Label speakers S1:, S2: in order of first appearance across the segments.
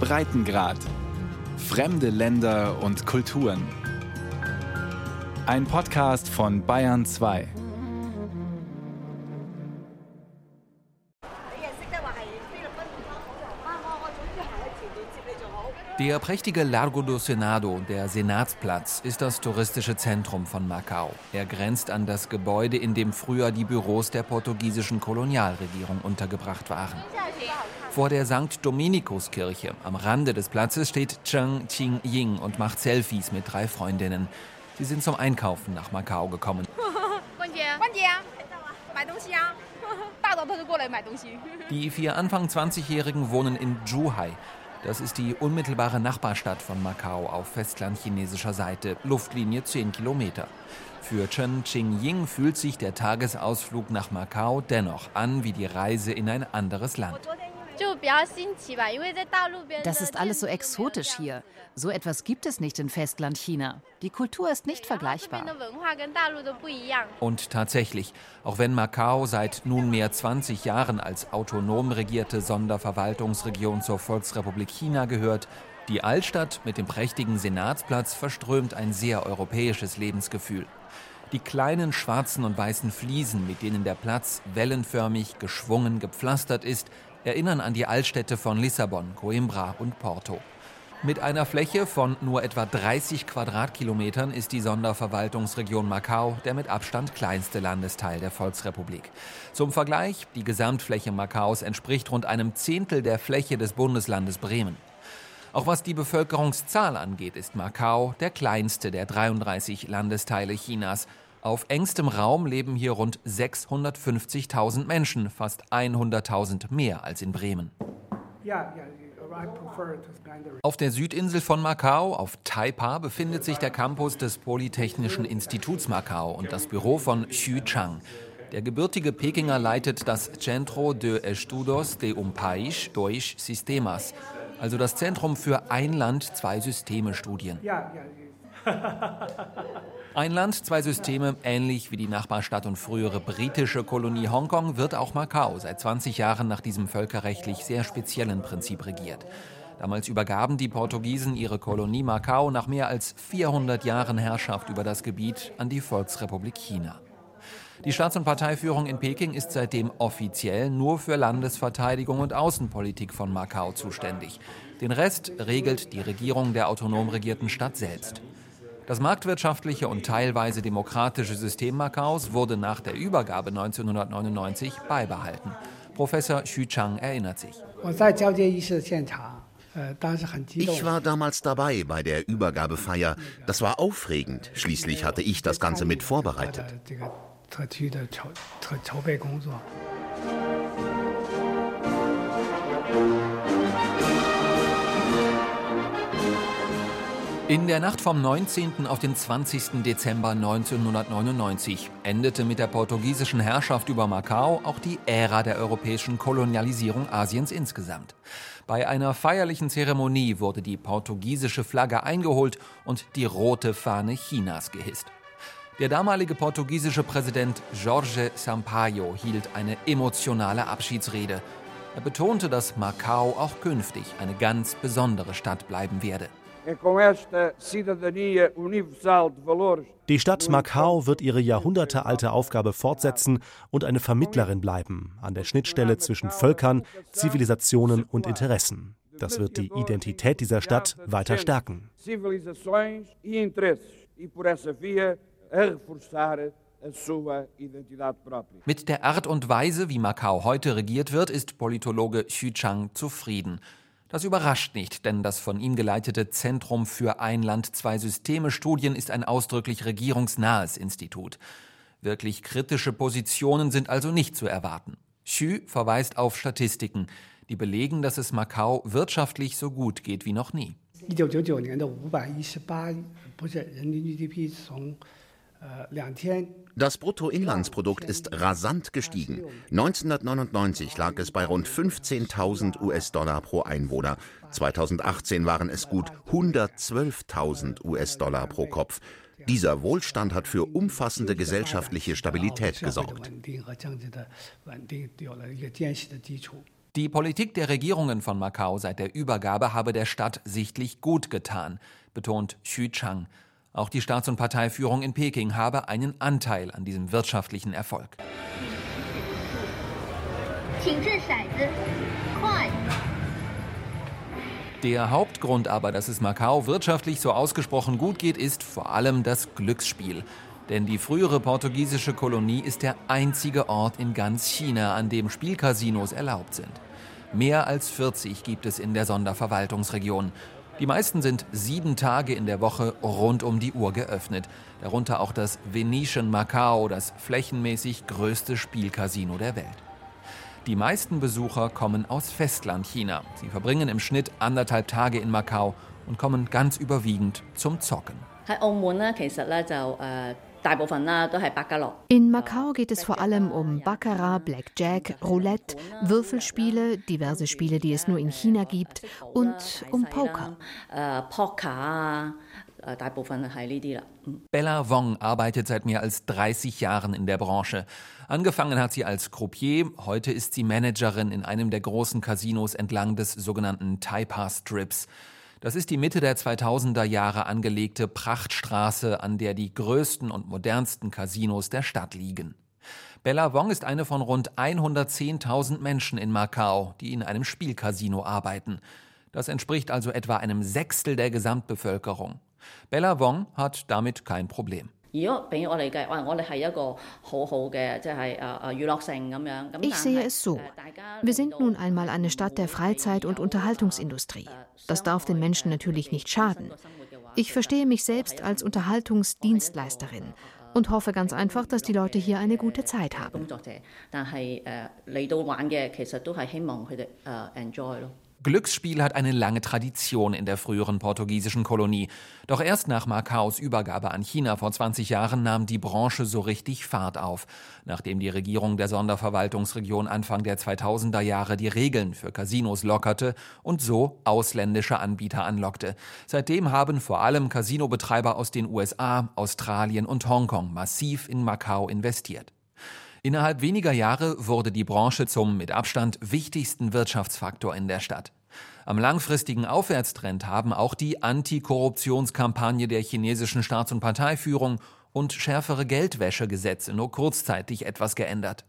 S1: Breitengrad. Fremde Länder und Kulturen. Ein Podcast von Bayern 2.
S2: Der prächtige Largo do Senado, der Senatsplatz, ist das touristische Zentrum von Macau. Er grenzt an das Gebäude, in dem früher die Büros der portugiesischen Kolonialregierung untergebracht waren. Vor der St. Dominikuskirche am Rande des Platzes steht Cheng Qing Ying und macht Selfies mit drei Freundinnen. Sie sind zum Einkaufen nach Macau gekommen. Die vier Anfang 20-Jährigen wohnen in Zhuhai. Das ist die unmittelbare Nachbarstadt von Macau auf festlandchinesischer Seite, Luftlinie 10 Kilometer. Für Chen Qing-Ying fühlt sich der Tagesausflug nach Macau dennoch an wie die Reise in ein anderes Land.
S3: Das ist alles so exotisch hier. So etwas gibt es nicht in Festland China. Die Kultur ist nicht vergleichbar.
S2: Und tatsächlich, auch wenn Macau seit nunmehr 20 Jahren als autonom regierte Sonderverwaltungsregion zur Volksrepublik China gehört, die Altstadt mit dem prächtigen Senatsplatz verströmt ein sehr europäisches Lebensgefühl. Die kleinen schwarzen und weißen Fliesen, mit denen der Platz wellenförmig geschwungen gepflastert ist, erinnern an die Altstädte von Lissabon, Coimbra und Porto. Mit einer Fläche von nur etwa 30 Quadratkilometern ist die Sonderverwaltungsregion Macau der mit Abstand kleinste Landesteil der Volksrepublik. Zum Vergleich, die Gesamtfläche Macaus entspricht rund einem Zehntel der Fläche des Bundeslandes Bremen. Auch was die Bevölkerungszahl angeht, ist Macau der kleinste der 33 Landesteile Chinas auf engstem Raum leben hier rund 650.000 Menschen, fast 100.000 mehr als in Bremen. Auf der Südinsel von Macau, auf Taipa, befindet sich der Campus des Polytechnischen Instituts Macau und das Büro von Xu Chang. Der gebürtige Pekinger leitet das Centro de Estudos de un País Dois Sistemas, also das Zentrum für Ein Land, zwei Systeme Studien. Ein Land, zwei Systeme, ähnlich wie die Nachbarstadt und frühere britische Kolonie Hongkong, wird auch Macau seit 20 Jahren nach diesem völkerrechtlich sehr speziellen Prinzip regiert. Damals übergaben die Portugiesen ihre Kolonie Macau nach mehr als 400 Jahren Herrschaft über das Gebiet an die Volksrepublik China. Die Staats- und Parteiführung in Peking ist seitdem offiziell nur für Landesverteidigung und Außenpolitik von Macau zuständig. Den Rest regelt die Regierung der autonom regierten Stadt selbst. Das marktwirtschaftliche und teilweise demokratische System Macaus wurde nach der Übergabe 1999 beibehalten. Professor Xu Chang erinnert sich.
S4: Ich war damals dabei bei der Übergabefeier. Das war aufregend. Schließlich hatte ich das Ganze mit vorbereitet.
S2: In der Nacht vom 19. auf den 20. Dezember 1999 endete mit der portugiesischen Herrschaft über Macau auch die Ära der europäischen Kolonialisierung Asiens insgesamt. Bei einer feierlichen Zeremonie wurde die portugiesische Flagge eingeholt und die rote Fahne Chinas gehisst. Der damalige portugiesische Präsident Jorge Sampaio hielt eine emotionale Abschiedsrede. Er betonte, dass Macau auch künftig eine ganz besondere Stadt bleiben werde.
S5: Die Stadt Macau wird ihre jahrhundertealte Aufgabe fortsetzen und eine Vermittlerin bleiben an der Schnittstelle zwischen Völkern, Zivilisationen und Interessen. Das wird die Identität dieser Stadt weiter stärken.
S2: Mit der Art und Weise, wie Macau heute regiert wird, ist Politologe Xu Chang zufrieden. Das überrascht nicht, denn das von ihm geleitete Zentrum für Ein Land, zwei Systeme Studien ist ein ausdrücklich regierungsnahes Institut. Wirklich kritische Positionen sind also nicht zu erwarten. Xu verweist auf Statistiken, die belegen, dass es Macau wirtschaftlich so gut geht wie noch nie.
S4: Das Bruttoinlandsprodukt ist rasant gestiegen. 1999 lag es bei rund 15.000 US-Dollar pro Einwohner. 2018 waren es gut 112.000 US-Dollar pro Kopf. Dieser Wohlstand hat für umfassende gesellschaftliche Stabilität gesorgt.
S2: Die Politik der Regierungen von Macau seit der Übergabe habe der Stadt sichtlich gut getan, betont Xu Chang. Auch die Staats- und Parteiführung in Peking habe einen Anteil an diesem wirtschaftlichen Erfolg. Der Hauptgrund aber, dass es Macau wirtschaftlich so ausgesprochen gut geht, ist vor allem das Glücksspiel. Denn die frühere portugiesische Kolonie ist der einzige Ort in ganz China, an dem Spielcasinos erlaubt sind. Mehr als 40 gibt es in der Sonderverwaltungsregion. Die meisten sind sieben Tage in der Woche rund um die Uhr geöffnet. Darunter auch das Venetian Macau, das flächenmäßig größte Spielcasino der Welt. Die meisten Besucher kommen aus Festlandchina. Sie verbringen im Schnitt anderthalb Tage in Macau und kommen ganz überwiegend zum Zocken.
S6: In Macau geht es vor allem um Baccarat, Blackjack, Roulette, Würfelspiele, diverse Spiele, die es nur in China gibt, und um Poker.
S2: Bella Wong arbeitet seit mehr als 30 Jahren in der Branche. Angefangen hat sie als Croupier, heute ist sie Managerin in einem der großen Casinos entlang des sogenannten Taipa Strips. Das ist die Mitte der 2000er Jahre angelegte Prachtstraße, an der die größten und modernsten Casinos der Stadt liegen. Bella Wong ist eine von rund 110.000 Menschen in Macau, die in einem Spielcasino arbeiten. Das entspricht also etwa einem Sechstel der Gesamtbevölkerung. Bella Wong hat damit kein Problem.
S6: Ich sehe es so. Wir sind nun einmal eine Stadt der Freizeit- und Unterhaltungsindustrie. Das darf den Menschen natürlich nicht schaden. Ich verstehe mich selbst als Unterhaltungsdienstleisterin und hoffe ganz einfach, dass die Leute hier eine gute Zeit haben.
S2: Glücksspiel hat eine lange Tradition in der früheren portugiesischen Kolonie. Doch erst nach Macaus Übergabe an China vor 20 Jahren nahm die Branche so richtig Fahrt auf, nachdem die Regierung der Sonderverwaltungsregion Anfang der 2000er Jahre die Regeln für Casinos lockerte und so ausländische Anbieter anlockte. Seitdem haben vor allem Casinobetreiber aus den USA, Australien und Hongkong massiv in Macau investiert. Innerhalb weniger Jahre wurde die Branche zum mit Abstand wichtigsten Wirtschaftsfaktor in der Stadt. Am langfristigen Aufwärtstrend haben auch die Antikorruptionskampagne der chinesischen Staats- und Parteiführung und schärfere Geldwäschegesetze nur kurzzeitig etwas geändert.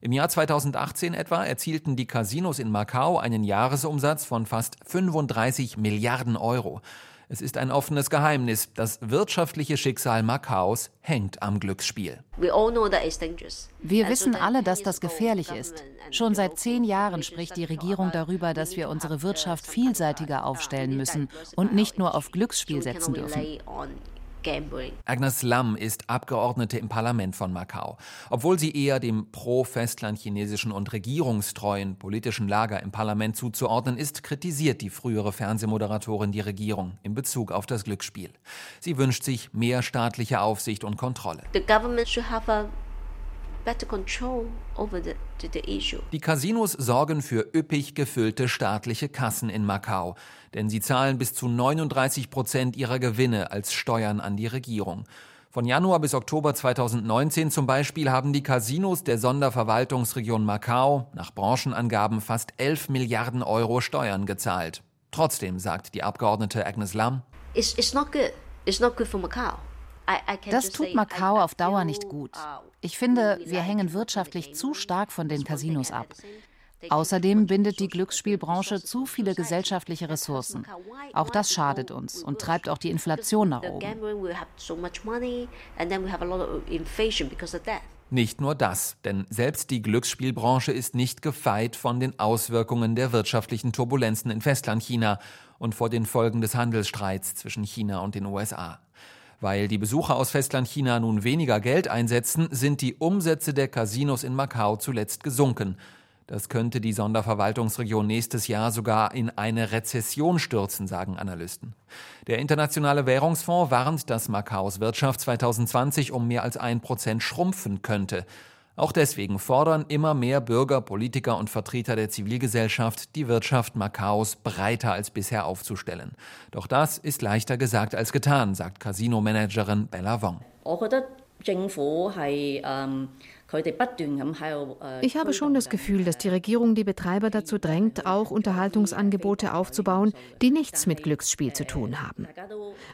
S2: Im Jahr 2018 etwa erzielten die Casinos in Macau einen Jahresumsatz von fast 35 Milliarden Euro. Es ist ein offenes Geheimnis. Das wirtschaftliche Schicksal Macaus hängt am Glücksspiel.
S3: Wir wissen alle, dass das gefährlich ist. Schon seit zehn Jahren spricht die Regierung darüber, dass wir unsere Wirtschaft vielseitiger aufstellen müssen und nicht nur auf Glücksspiel setzen dürfen.
S2: Gambling. Agnes Lam ist Abgeordnete im Parlament von Macau. Obwohl sie eher dem pro-festlandchinesischen und regierungstreuen politischen Lager im Parlament zuzuordnen ist, kritisiert die frühere Fernsehmoderatorin die Regierung in Bezug auf das Glücksspiel. Sie wünscht sich mehr staatliche Aufsicht und Kontrolle. The government should have a die Casinos sorgen für üppig gefüllte staatliche Kassen in Macau, denn sie zahlen bis zu 39 Prozent ihrer Gewinne als Steuern an die Regierung. Von Januar bis Oktober 2019 zum Beispiel haben die Casinos der Sonderverwaltungsregion Macau nach Branchenangaben fast 11 Milliarden Euro Steuern gezahlt. Trotzdem sagt die Abgeordnete Agnes Lam,
S3: It's, it's not good. It's not good for Macau. Das tut Macau auf Dauer nicht gut. Ich finde, wir hängen wirtschaftlich zu stark von den Casinos ab. Außerdem bindet die Glücksspielbranche zu viele gesellschaftliche Ressourcen. Auch das schadet uns und treibt auch die Inflation nach oben.
S2: Nicht nur das, denn selbst die Glücksspielbranche ist nicht gefeit von den Auswirkungen der wirtschaftlichen Turbulenzen in Festlandchina und vor den Folgen des Handelsstreits zwischen China und den USA. Weil die Besucher aus Festlandchina nun weniger Geld einsetzen, sind die Umsätze der Casinos in Macau zuletzt gesunken. Das könnte die Sonderverwaltungsregion nächstes Jahr sogar in eine Rezession stürzen, sagen Analysten. Der Internationale Währungsfonds warnt, dass Macaus Wirtschaft 2020 um mehr als ein Prozent schrumpfen könnte. Auch deswegen fordern immer mehr Bürger, Politiker und Vertreter der Zivilgesellschaft, die Wirtschaft Macaus breiter als bisher aufzustellen. Doch das ist leichter gesagt als getan, sagt Casino-Managerin Bella Wong.
S6: Ich habe schon das Gefühl, dass die Regierung die Betreiber dazu drängt, auch Unterhaltungsangebote aufzubauen, die nichts mit Glücksspiel zu tun haben.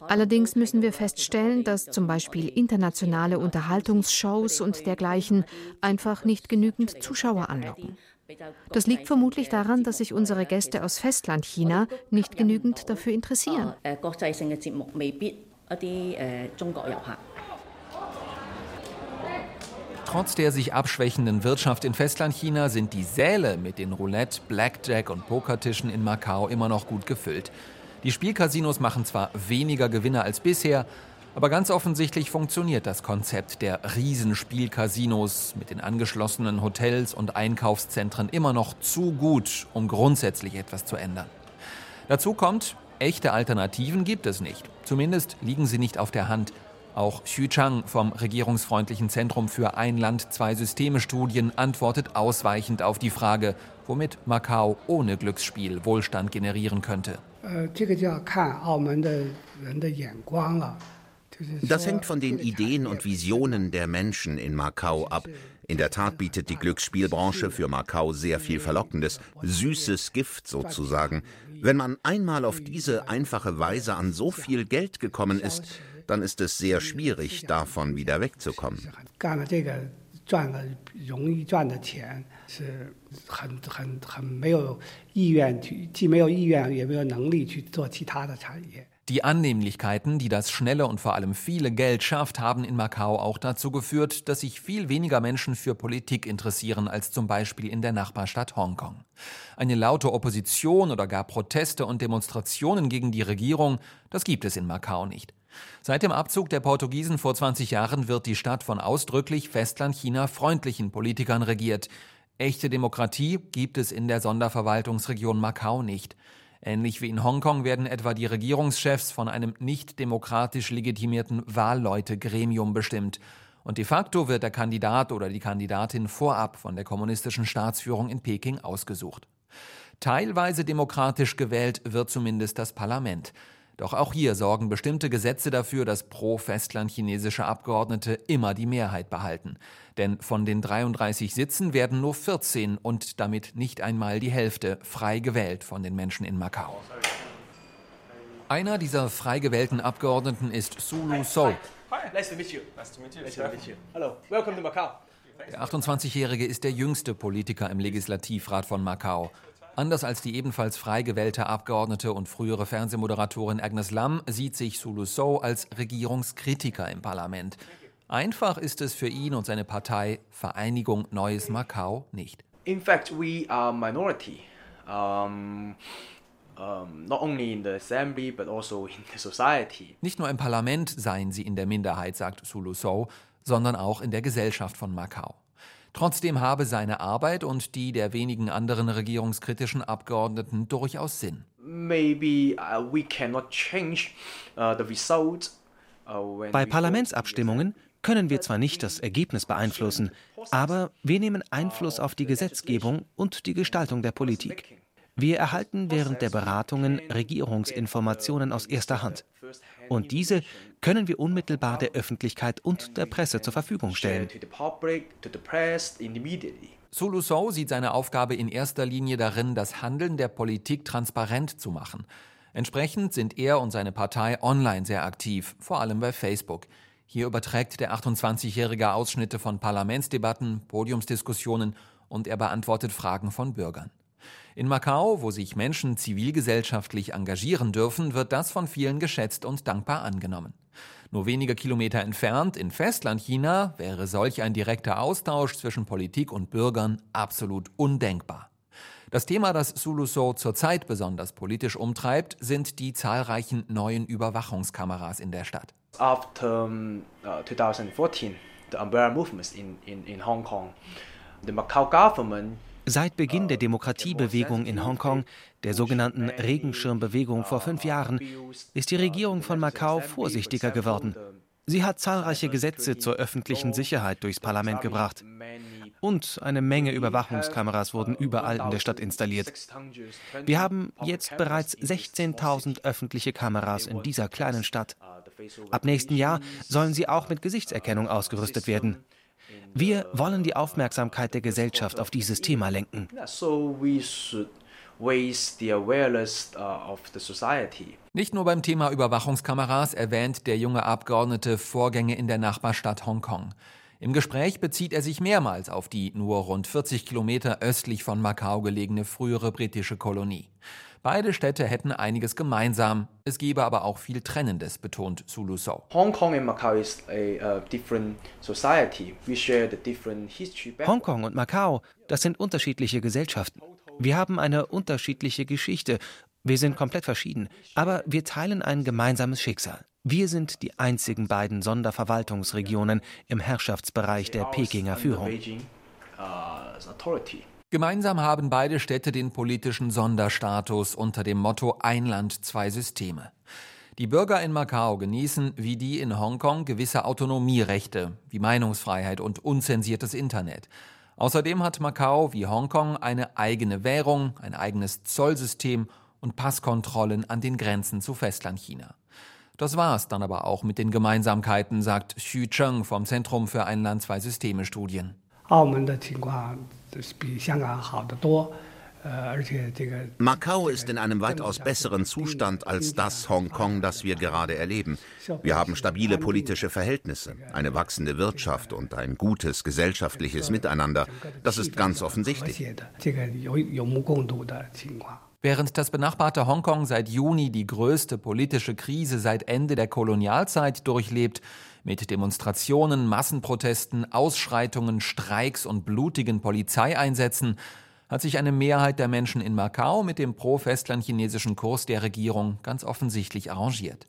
S6: Allerdings müssen wir feststellen, dass zum Beispiel internationale Unterhaltungsshows und dergleichen einfach nicht genügend Zuschauer anlocken. Das liegt vermutlich daran, dass sich unsere Gäste aus Festlandchina nicht genügend dafür interessieren.
S2: Trotz der sich abschwächenden Wirtschaft in Festlandchina sind die Säle mit den Roulette, Blackjack und Pokertischen in Macau immer noch gut gefüllt. Die Spielcasinos machen zwar weniger Gewinne als bisher, aber ganz offensichtlich funktioniert das Konzept der Riesenspielcasinos mit den angeschlossenen Hotels und Einkaufszentren immer noch zu gut, um grundsätzlich etwas zu ändern. Dazu kommt, echte Alternativen gibt es nicht. Zumindest liegen sie nicht auf der Hand. Auch Xu Chang vom regierungsfreundlichen Zentrum für Ein Land, zwei Systeme Studien antwortet ausweichend auf die Frage, womit Macau ohne Glücksspiel Wohlstand generieren könnte.
S4: Das hängt von den Ideen und Visionen der Menschen in Macau ab. In der Tat bietet die Glücksspielbranche für Macau sehr viel Verlockendes, süßes Gift sozusagen. Wenn man einmal auf diese einfache Weise an so viel Geld gekommen ist, dann ist es sehr schwierig, davon wieder wegzukommen.
S2: Die Annehmlichkeiten, die das schnelle und vor allem viele Geld schafft, haben in Macau auch dazu geführt, dass sich viel weniger Menschen für Politik interessieren als zum Beispiel in der Nachbarstadt Hongkong. Eine laute Opposition oder gar Proteste und Demonstrationen gegen die Regierung, das gibt es in Macau nicht. Seit dem Abzug der Portugiesen vor 20 Jahren wird die Stadt von ausdrücklich Festlandchina freundlichen Politikern regiert. Echte Demokratie gibt es in der Sonderverwaltungsregion Macau nicht. Ähnlich wie in Hongkong werden etwa die Regierungschefs von einem nicht demokratisch legitimierten Wahlleutegremium bestimmt. Und de facto wird der Kandidat oder die Kandidatin vorab von der kommunistischen Staatsführung in Peking ausgesucht. Teilweise demokratisch gewählt wird zumindest das Parlament. Doch auch hier sorgen bestimmte Gesetze dafür, dass pro-Festland-chinesische Abgeordnete immer die Mehrheit behalten. Denn von den 33 Sitzen werden nur 14 und damit nicht einmal die Hälfte frei gewählt von den Menschen in Macau. Einer dieser frei gewählten Abgeordneten ist Sulu So. Der 28-Jährige ist der jüngste Politiker im Legislativrat von Macau. Anders als die ebenfalls frei gewählte Abgeordnete und frühere Fernsehmoderatorin Agnes Lam sieht sich Sulu So als Regierungskritiker im Parlament. Einfach ist es für ihn und seine Partei Vereinigung Neues Macau nicht.
S7: In fact, we are minority. Um also
S2: nicht nur im Parlament seien sie in der Minderheit, sagt Sulu So, sondern auch in der Gesellschaft von Macau. Trotzdem habe seine Arbeit und die der wenigen anderen regierungskritischen Abgeordneten durchaus Sinn.
S7: Uh, uh,
S8: uh, Bei Parlamentsabstimmungen können wir zwar nicht das Ergebnis beeinflussen, aber wir nehmen Einfluss auf die Gesetzgebung und die Gestaltung der Politik. Wir erhalten während der Beratungen Regierungsinformationen aus erster Hand. Und diese können wir unmittelbar der Öffentlichkeit und der Presse zur Verfügung stellen.
S2: Sulu So sieht seine Aufgabe in erster Linie darin, das Handeln der Politik transparent zu machen. Entsprechend sind er und seine Partei online sehr aktiv, vor allem bei Facebook. Hier überträgt der 28-Jährige Ausschnitte von Parlamentsdebatten, Podiumsdiskussionen und er beantwortet Fragen von Bürgern. In Macau, wo sich Menschen zivilgesellschaftlich engagieren dürfen, wird das von vielen geschätzt und dankbar angenommen. Nur wenige Kilometer entfernt, in Festlandchina, wäre solch ein direkter Austausch zwischen Politik und Bürgern absolut undenkbar. Das Thema, das Suluso zurzeit besonders politisch umtreibt, sind die zahlreichen neuen Überwachungskameras in der Stadt.
S7: After um, uh, 2014, the umbrella movements in, in, in Hong Kong, the Macau government
S8: Seit Beginn der Demokratiebewegung in Hongkong, der sogenannten Regenschirmbewegung vor fünf Jahren, ist die Regierung von Macau vorsichtiger geworden. Sie hat zahlreiche Gesetze zur öffentlichen Sicherheit durchs Parlament gebracht. Und eine Menge Überwachungskameras wurden überall in der Stadt installiert. Wir haben jetzt bereits 16.000 öffentliche Kameras in dieser kleinen Stadt. Ab nächsten Jahr sollen sie auch mit Gesichtserkennung ausgerüstet werden. Wir wollen die Aufmerksamkeit der Gesellschaft auf dieses Thema lenken.
S2: Nicht nur beim Thema Überwachungskameras erwähnt der junge Abgeordnete Vorgänge in der Nachbarstadt Hongkong. Im Gespräch bezieht er sich mehrmals auf die nur rund 40 Kilometer östlich von Macau gelegene frühere britische Kolonie. Beide Städte hätten einiges gemeinsam, es gebe aber auch viel Trennendes, betont Sulu So.
S7: Hongkong and Macau is a uh, different society. We share the different history.
S8: Hongkong und Macau, das sind unterschiedliche Gesellschaften. Wir haben eine unterschiedliche Geschichte. Wir sind komplett verschieden, aber wir teilen ein gemeinsames Schicksal. Wir sind die einzigen beiden Sonderverwaltungsregionen im Herrschaftsbereich der Pekinger Führung.
S2: Gemeinsam haben beide Städte den politischen Sonderstatus unter dem Motto Ein Land, zwei Systeme. Die Bürger in Macau genießen, wie die in Hongkong, gewisse Autonomierechte, wie Meinungsfreiheit und unzensiertes Internet. Außerdem hat Macau wie Hongkong eine eigene Währung, ein eigenes Zollsystem und Passkontrollen an den Grenzen zu Festlandchina. Das war's dann aber auch mit den Gemeinsamkeiten, sagt Xu Cheng vom Zentrum für Ein Land, zwei Systeme Studien.
S4: Macau ist in einem weitaus besseren Zustand als das Hongkong, das wir gerade erleben. Wir haben stabile politische Verhältnisse, eine wachsende Wirtschaft und ein gutes gesellschaftliches Miteinander. Das ist ganz offensichtlich.
S2: Während das benachbarte Hongkong seit Juni die größte politische Krise seit Ende der Kolonialzeit durchlebt, mit Demonstrationen, Massenprotesten, Ausschreitungen, Streiks und blutigen Polizeieinsätzen hat sich eine Mehrheit der Menschen in Macau mit dem pro-festlandchinesischen Kurs der Regierung ganz offensichtlich arrangiert.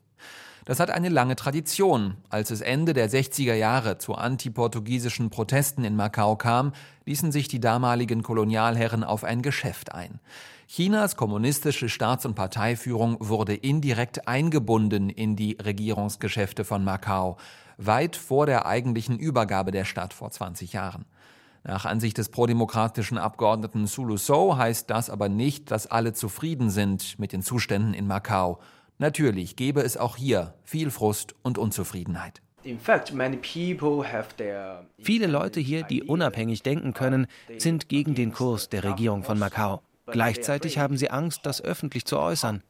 S2: Das hat eine lange Tradition. Als es Ende der 60er Jahre zu antiportugiesischen Protesten in Macau kam, ließen sich die damaligen Kolonialherren auf ein Geschäft ein. Chinas kommunistische Staats- und Parteiführung wurde indirekt eingebunden in die Regierungsgeschäfte von Macau weit vor der eigentlichen Übergabe der Stadt vor 20 Jahren. Nach Ansicht des prodemokratischen Abgeordneten Sulu So heißt das aber nicht, dass alle zufrieden sind mit den Zuständen in Macau. Natürlich gebe es auch hier viel Frust und Unzufriedenheit.
S8: Viele Leute hier, die unabhängig denken können, sind gegen den Kurs der Regierung von Macau. Gleichzeitig haben sie Angst, das öffentlich zu äußern.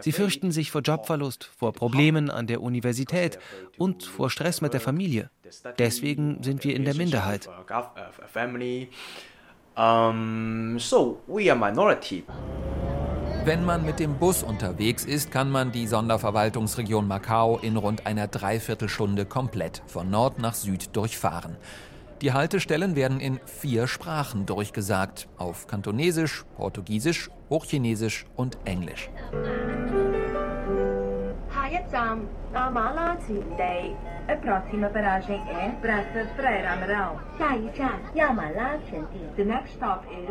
S8: Sie fürchten sich vor Jobverlust, vor Problemen an der Universität und vor Stress mit der Familie. Deswegen sind wir in der Minderheit.
S2: Wenn man mit dem Bus unterwegs ist, kann man die Sonderverwaltungsregion Macau in rund einer Dreiviertelstunde komplett von Nord nach Süd durchfahren. Die Haltestellen werden in vier Sprachen durchgesagt, auf Kantonesisch, Portugiesisch, Hochchinesisch und Englisch.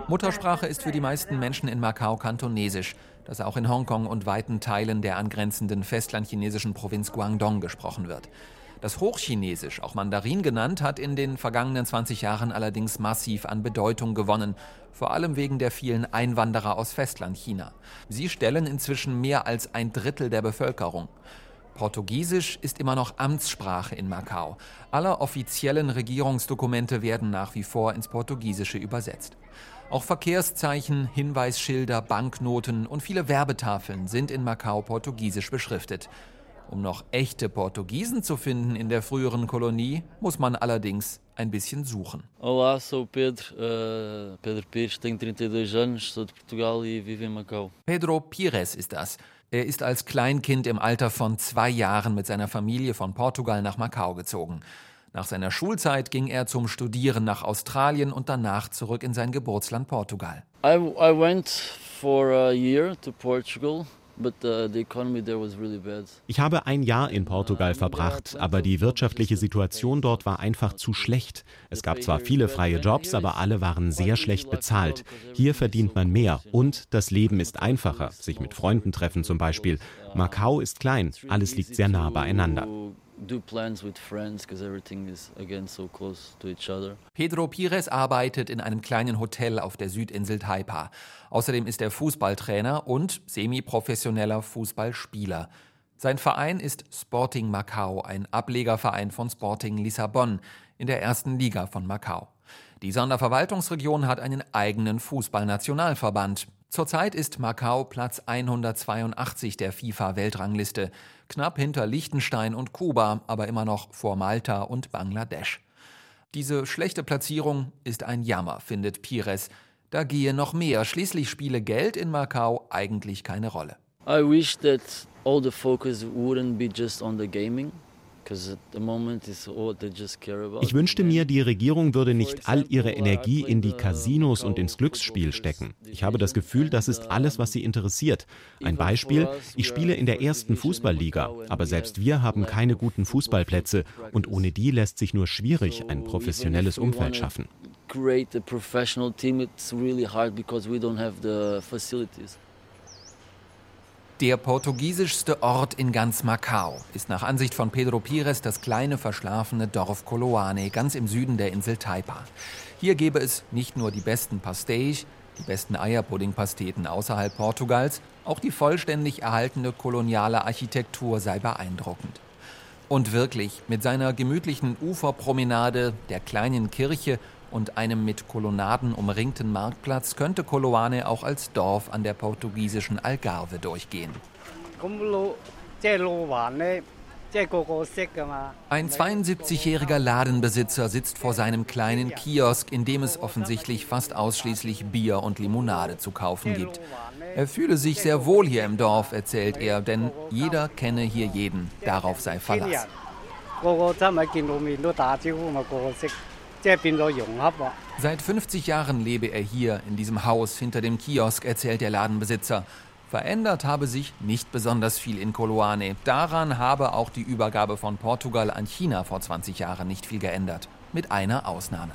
S2: Muttersprache ist für die meisten Menschen in Macau Kantonesisch, das auch in Hongkong und weiten Teilen der angrenzenden festlandchinesischen Provinz Guangdong gesprochen wird. Das Hochchinesisch, auch Mandarin genannt, hat in den vergangenen 20 Jahren allerdings massiv an Bedeutung gewonnen, vor allem wegen der vielen Einwanderer aus Festlandchina. Sie stellen inzwischen mehr als ein Drittel der Bevölkerung. Portugiesisch ist immer noch Amtssprache in Macau. Alle offiziellen Regierungsdokumente werden nach wie vor ins Portugiesische übersetzt. Auch Verkehrszeichen, Hinweisschilder, Banknoten und viele Werbetafeln sind in Macau portugiesisch beschriftet. Um noch echte Portugiesen zu finden in der früheren Kolonie, muss man allerdings ein bisschen suchen.
S9: Olá, sou Pedro, uh, Pedro Pires, tenho 32 anos, sou de Portugal e vivo em Macau.
S2: Pedro Pires ist das. Er ist als Kleinkind im Alter von zwei Jahren mit seiner Familie von Portugal nach Macau gezogen. Nach seiner Schulzeit ging er zum Studieren nach Australien und danach zurück in sein Geburtsland Portugal.
S9: I, I went for a year to Portugal
S5: ich habe ein Jahr in Portugal verbracht, aber die wirtschaftliche Situation dort war einfach zu schlecht. Es gab zwar viele freie Jobs, aber alle waren sehr schlecht bezahlt. Hier verdient man mehr und das Leben ist einfacher, sich mit Freunden treffen zum Beispiel. Macau ist klein, alles liegt sehr nah beieinander friends
S2: so. Pedro Pires arbeitet in einem kleinen Hotel auf der Südinsel Taipa. Außerdem ist er Fußballtrainer und semiprofessioneller Fußballspieler. Sein Verein ist Sporting Macau, ein Ablegerverein von Sporting Lissabon in der ersten Liga von Macau. Die Sonderverwaltungsregion hat einen eigenen Fußballnationalverband. Zurzeit ist Macau Platz 182 der FIFA-Weltrangliste, knapp hinter Liechtenstein und Kuba, aber immer noch vor Malta und Bangladesch. Diese schlechte Platzierung ist ein Jammer, findet Pires. Da gehe noch mehr, schließlich spiele Geld in Macau eigentlich keine Rolle.
S9: I wish that all the focus wouldn't be just on the gaming.
S10: Ich wünschte mir, die Regierung würde nicht all ihre Energie in die Casinos und ins Glücksspiel stecken. Ich habe das Gefühl, das ist alles, was sie interessiert. Ein Beispiel, ich spiele in der ersten Fußballliga, aber selbst wir haben keine guten Fußballplätze und ohne die lässt sich nur schwierig ein professionelles Umfeld schaffen. Create a professional team, it's really hard because we don't have the
S2: facilities. Der portugiesischste Ort in ganz Macau ist nach Ansicht von Pedro Pires das kleine verschlafene Dorf Coloane, ganz im Süden der Insel Taipa. Hier gäbe es nicht nur die besten Pastéis, die besten Eierpuddingpasteten außerhalb Portugals, auch die vollständig erhaltene koloniale Architektur sei beeindruckend. Und wirklich, mit seiner gemütlichen Uferpromenade, der kleinen Kirche und einem mit Kolonnaden umringten Marktplatz könnte Koloane auch als Dorf an der portugiesischen Algarve durchgehen. Ein 72-jähriger Ladenbesitzer sitzt vor seinem kleinen Kiosk, in dem es offensichtlich fast ausschließlich Bier und Limonade zu kaufen gibt. Er fühle sich sehr wohl hier im Dorf, erzählt er, denn jeder kenne hier jeden. Darauf sei Verlass. Seit 50 Jahren lebe er hier in diesem Haus hinter dem Kiosk, erzählt der Ladenbesitzer. Verändert habe sich nicht besonders viel in Koloane. Daran habe auch die Übergabe von Portugal an China vor 20 Jahren nicht viel geändert. Mit einer Ausnahme.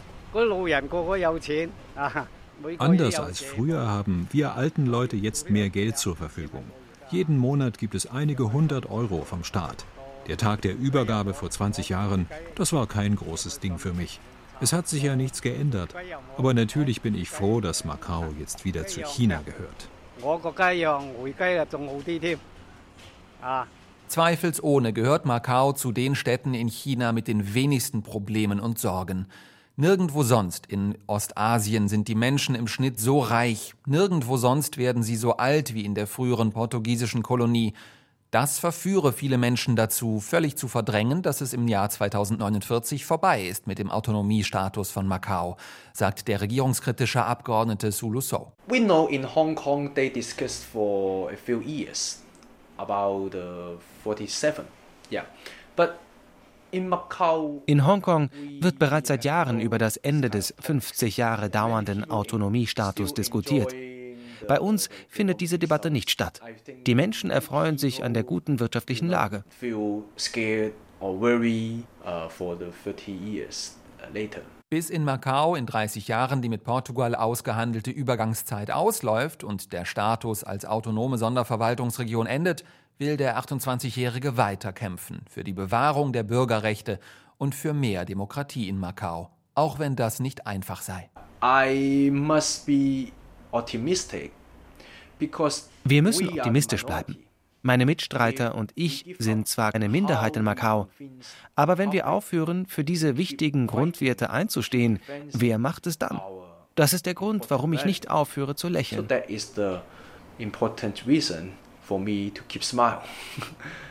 S11: Anders als früher haben wir alten Leute jetzt mehr Geld zur Verfügung. Jeden Monat gibt es einige hundert Euro vom Staat. Der Tag der Übergabe vor 20 Jahren, das war kein großes Ding für mich. Es hat sich ja nichts geändert. Aber natürlich bin ich froh, dass Macau jetzt wieder zu China gehört.
S2: Zweifelsohne gehört Macau zu den Städten in China mit den wenigsten Problemen und Sorgen. Nirgendwo sonst in Ostasien sind die Menschen im Schnitt so reich, nirgendwo sonst werden sie so alt wie in der früheren portugiesischen Kolonie, das verführe viele Menschen dazu, völlig zu verdrängen, dass es im Jahr 2049 vorbei ist mit dem Autonomiestatus von Macau, sagt der regierungskritische Abgeordnete Sulu So. We know in Hong Kong they discussed for a few years
S8: about uh, 47. Yeah. But in Hongkong wird bereits seit Jahren über das Ende des 50 Jahre dauernden Autonomiestatus diskutiert. Bei uns findet diese Debatte nicht statt. Die Menschen erfreuen sich an der guten wirtschaftlichen Lage.
S2: Bis in Macau in 30 Jahren die mit Portugal ausgehandelte Übergangszeit ausläuft und der Status als autonome Sonderverwaltungsregion endet, will der 28-Jährige weiterkämpfen für die Bewahrung der Bürgerrechte und für mehr Demokratie in Macau, auch wenn das nicht einfach sei.
S8: I must be wir müssen optimistisch bleiben. Meine Mitstreiter und ich sind zwar eine Minderheit in Macau, aber wenn wir aufhören, für diese wichtigen Grundwerte einzustehen, wer macht es dann? Das ist der Grund, warum ich nicht aufhöre zu lächeln.